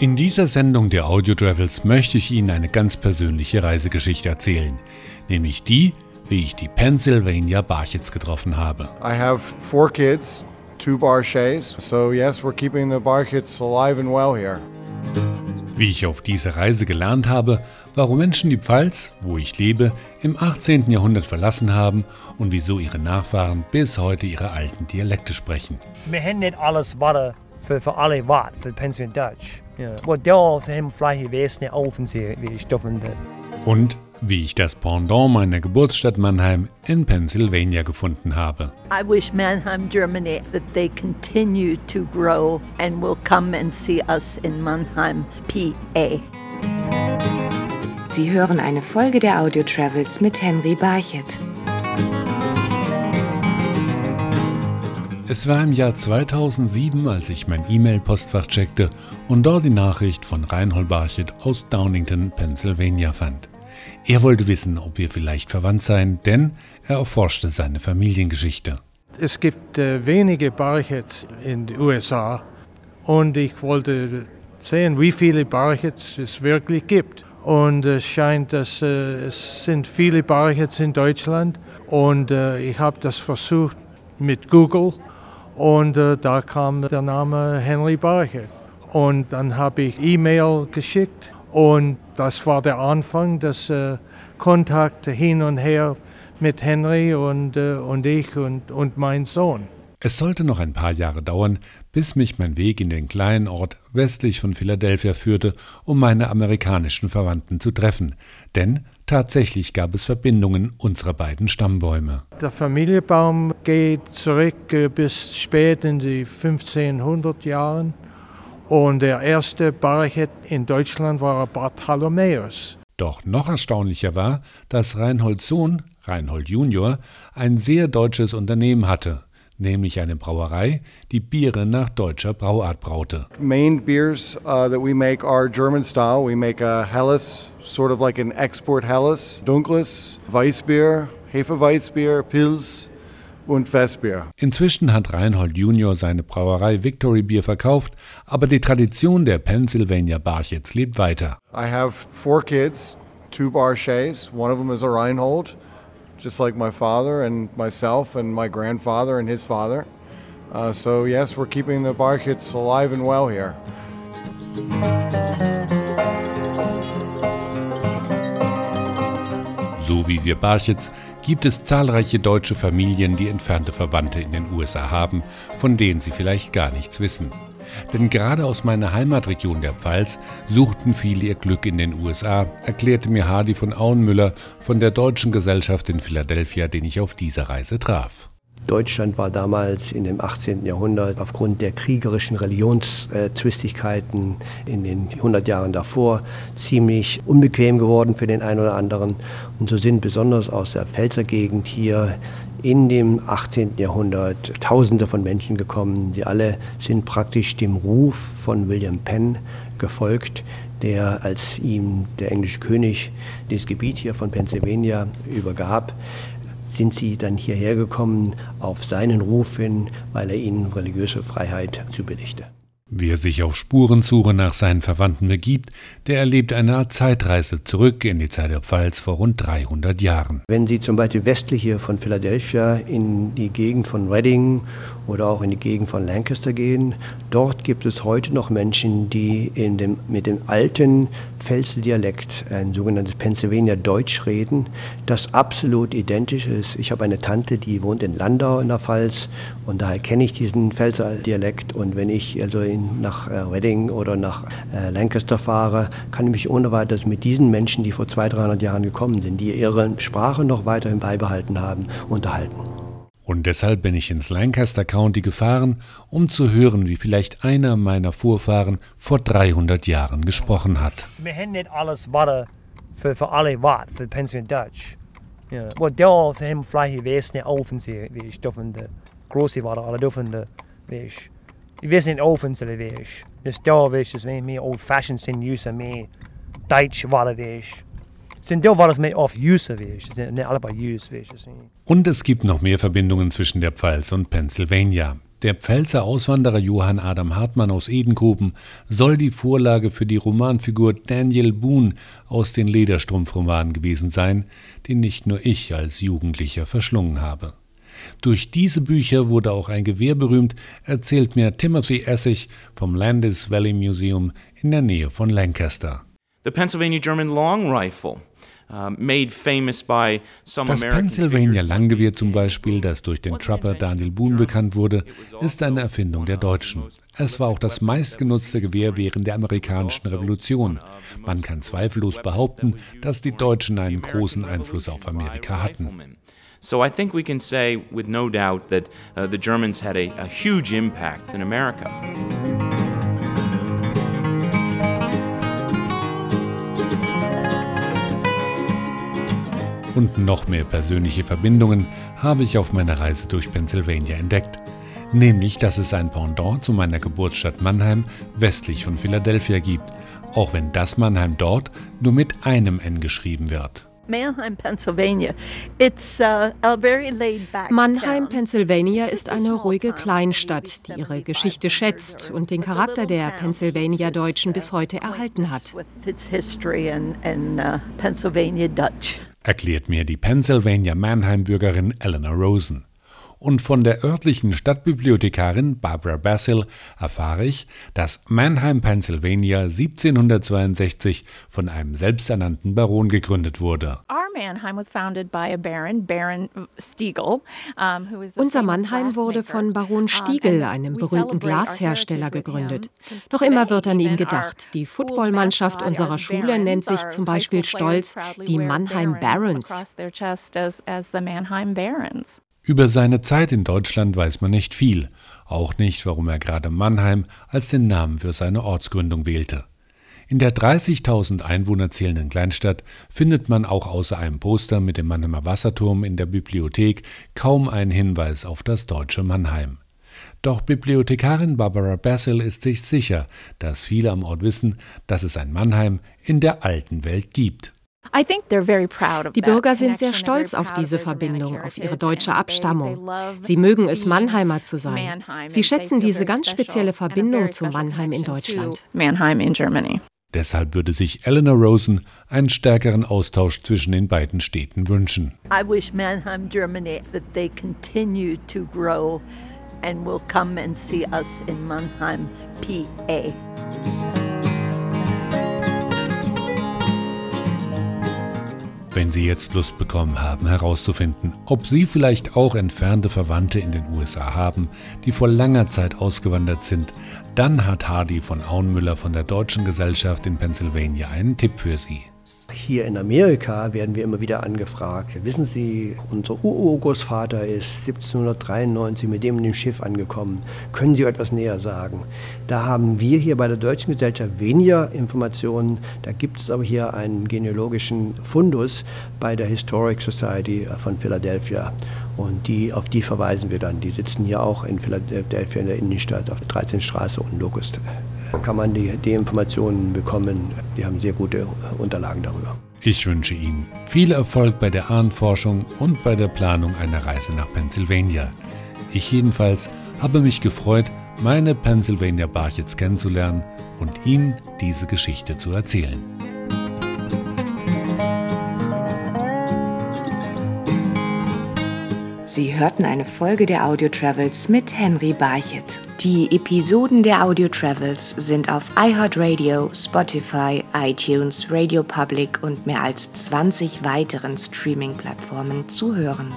In dieser Sendung der Audio Travels möchte ich Ihnen eine ganz persönliche Reisegeschichte erzählen, nämlich die, wie ich die Pennsylvania Barchets getroffen habe. I have four kids, two Barchets, so yes, we're keeping the Barchets alive and well here. Wie ich auf dieser Reise gelernt habe, warum Menschen die Pfalz, wo ich lebe, im 18. Jahrhundert verlassen haben und wieso ihre Nachfahren bis heute ihre alten Dialekte sprechen. Wir haben nicht alles Wasser für, für alle Watt, für Pennsylvania Dutch. Ja. Und da haben vielleicht Wesen Ofensehe, wie ich davon Und wie ich das Pendant meiner Geburtsstadt Mannheim in Pennsylvania gefunden habe. I wish Mannheim, Germany, that they continue to grow and will come and see us in Mannheim, PA. Sie hören eine Folge der Audio Travels mit Henry Barchet. Es war im Jahr 2007, als ich mein E-Mail-Postfach checkte und dort die Nachricht von Reinhold Barchet aus Downington, Pennsylvania fand. Er wollte wissen, ob wir vielleicht verwandt seien, denn er erforschte seine Familiengeschichte. Es gibt äh, wenige Barchets in den USA und ich wollte sehen, wie viele Barchets es wirklich gibt. Und es scheint, dass äh, es sind viele Barchets in Deutschland und äh, ich habe das versucht mit Google und äh, da kam der Name Henry Barchet. Und dann habe ich E-Mail geschickt und das war der Anfang des äh, Kontakts hin und her mit Henry und, äh, und ich und, und mein Sohn. Es sollte noch ein paar Jahre dauern, bis mich mein Weg in den kleinen Ort westlich von Philadelphia führte, um meine amerikanischen Verwandten zu treffen. Denn tatsächlich gab es Verbindungen unserer beiden Stammbäume. Der Familienbaum geht zurück äh, bis spät in die 1500 Jahren. Und der erste Barchet in Deutschland war Bartholomäus. Doch noch erstaunlicher war, dass Reinholds Sohn, Reinhold Junior, ein sehr deutsches Unternehmen hatte nämlich eine Brauerei, die Biere nach deutscher Brauart braute. Main beers uh, that we make are German style. We make a Helles, sort of like an export Helles, Dunkles, Weißbier, Hefeweißbier, Pils und Festbier. Inzwischen hat Reinhold Junior seine Brauerei Victory Beer verkauft, aber die Tradition der Pennsylvania Barchets lebt weiter. I have four kids, two Barchets. One of them is a Reinhold. Just like my father and myself and my grandfather and his father. Uh, so, yes, we're keeping the Barkits alive and well here. So wie wir Barchets gibt es zahlreiche deutsche Familien, die entfernte Verwandte in den USA haben, von denen sie vielleicht gar nichts wissen. Denn gerade aus meiner Heimatregion der Pfalz suchten viele ihr Glück in den USA, erklärte mir Hardy von Auenmüller von der Deutschen Gesellschaft in Philadelphia, den ich auf dieser Reise traf. Deutschland war damals in dem 18. Jahrhundert aufgrund der kriegerischen Religionszwistigkeiten in den 100 Jahren davor ziemlich unbequem geworden für den einen oder anderen. Und so sind besonders aus der Pfälzer Gegend hier in dem 18. Jahrhundert Tausende von Menschen gekommen. Sie alle sind praktisch dem Ruf von William Penn gefolgt, der als ihm der englische König das Gebiet hier von Pennsylvania übergab, sind sie dann hierher gekommen auf seinen Ruf hin, weil er ihnen religiöse Freiheit zubilligte. Wer sich auf Spurensuche nach seinen Verwandten begibt, der erlebt eine Art Zeitreise zurück in die Zeit der Pfalz vor rund 300 Jahren. Wenn Sie zum Beispiel westlich hier von Philadelphia in die Gegend von Reading oder auch in die Gegend von Lancaster gehen, dort gibt es heute noch Menschen, die in dem, mit dem alten Pfälzer Dialekt, ein sogenanntes Pennsylvania Deutsch reden, das absolut identisch ist. Ich habe eine Tante, die wohnt in Landau in der Pfalz und daher kenne ich diesen Pfälzer Dialekt und wenn ich also in, nach äh, Reading oder nach äh, Lancaster fahre, kann ich mich ohne weiteres mit diesen Menschen, die vor 200, 300 Jahren gekommen sind, die ihre Sprache noch weiterhin beibehalten haben, unterhalten. Und deshalb bin ich ins Lancaster County gefahren, um zu hören, wie vielleicht einer meiner Vorfahren vor 300 Jahren gesprochen hat. Wir haben nicht alles Wasser für, für alle Watt, für Pennsylvania Dutch. Ja. Und da haben vielleicht Wesen offen, wie ich dürfen, große Wasser, alle dürfen, wie. Ich weiß nicht offen, wie ich. Das da, wie ich, das mehr old-fashioned sind, use mehr Deutsch Wasser, wie ich. Sind war das mehr auf Use, wie ich. Nicht alle bei Use, wie ich. Und es gibt noch mehr Verbindungen zwischen der Pfalz und Pennsylvania. Der Pfälzer Auswanderer Johann Adam Hartmann aus Edengruben soll die Vorlage für die Romanfigur Daniel Boone aus den Lederstrumpfromanen gewesen sein, den nicht nur ich als Jugendlicher verschlungen habe. Durch diese Bücher wurde auch ein Gewehr berühmt, erzählt mir Timothy Essig vom Landis Valley Museum in der Nähe von Lancaster. The Pennsylvania German Long Rifle das Pennsylvania Langgewehr zum Beispiel, das durch den Trapper Daniel Boone bekannt wurde, ist eine Erfindung der Deutschen. Es war auch das meistgenutzte Gewehr während der amerikanischen Revolution. Man kann zweifellos behaupten, dass die Deutschen einen großen Einfluss auf Amerika hatten. So I think we can say with no doubt that uh, the Germans had a, a huge impact in America. Und noch mehr persönliche Verbindungen habe ich auf meiner Reise durch Pennsylvania entdeckt. Nämlich, dass es ein Pendant zu meiner Geburtsstadt Mannheim westlich von Philadelphia gibt, auch wenn das Mannheim dort nur mit einem N geschrieben wird. Mannheim, Pennsylvania. It's uh, a very laid back Mannheim, Pennsylvania ist eine ruhige Kleinstadt, die ihre Geschichte schätzt und den Charakter der Pennsylvania-Deutschen bis heute erhalten hat. Erklärt mir die Pennsylvania Mannheim-Bürgerin Eleanor Rosen. Und von der örtlichen Stadtbibliothekarin Barbara Basil erfahre ich, dass Mannheim, Pennsylvania 1762 von einem selbsternannten Baron gegründet wurde. Unser Mannheim wurde von Baron Stiegel, einem berühmten Glashersteller, gegründet. Noch immer wird an ihn gedacht. Die Footballmannschaft unserer Schule nennt sich zum Beispiel stolz die Mannheim Barons. Über seine Zeit in Deutschland weiß man nicht viel, auch nicht, warum er gerade Mannheim als den Namen für seine Ortsgründung wählte. In der 30.000 Einwohner zählenden Kleinstadt findet man auch außer einem Poster mit dem Mannheimer Wasserturm in der Bibliothek kaum einen Hinweis auf das deutsche Mannheim. Doch Bibliothekarin Barbara Basil ist sich sicher, dass viele am Ort wissen, dass es ein Mannheim in der alten Welt gibt. Die Bürger sind sehr stolz auf diese Verbindung, auf ihre deutsche Abstammung. Sie mögen es, Mannheimer zu sein. Sie schätzen diese ganz spezielle Verbindung zu Mannheim in Deutschland. Deshalb würde sich Eleanor Rosen einen stärkeren Austausch zwischen den beiden Städten wünschen. I wish Mannheim, Germany, that they continue to grow and will come and see us in Mannheim, PA. Wenn Sie jetzt Lust bekommen haben, herauszufinden, ob Sie vielleicht auch entfernte Verwandte in den USA haben, die vor langer Zeit ausgewandert sind, dann hat Hardy von Auenmüller von der Deutschen Gesellschaft in Pennsylvania einen Tipp für Sie. Hier in Amerika werden wir immer wieder angefragt. Wissen Sie, unser Urgroßvater ist 1793 mit dem in dem Schiff angekommen. Können Sie etwas näher sagen? Da haben wir hier bei der Deutschen Gesellschaft weniger Informationen. Da gibt es aber hier einen genealogischen Fundus bei der Historic Society von Philadelphia. Und die, auf die verweisen wir dann. Die sitzen hier auch in Philadelphia in der Innenstadt auf der 13. Straße und Locust kann man die, die Informationen bekommen. Die haben sehr gute Unterlagen darüber. Ich wünsche Ihnen viel Erfolg bei der Ahnenforschung und bei der Planung einer Reise nach Pennsylvania. Ich jedenfalls habe mich gefreut, meine Pennsylvania Barchets kennenzulernen und Ihnen diese Geschichte zu erzählen. Sie hörten eine Folge der Audio Travels mit Henry Barchet. Die Episoden der Audio Travels sind auf iHeartRadio, Spotify, iTunes, Radio Public und mehr als 20 weiteren Streaming-Plattformen zu hören.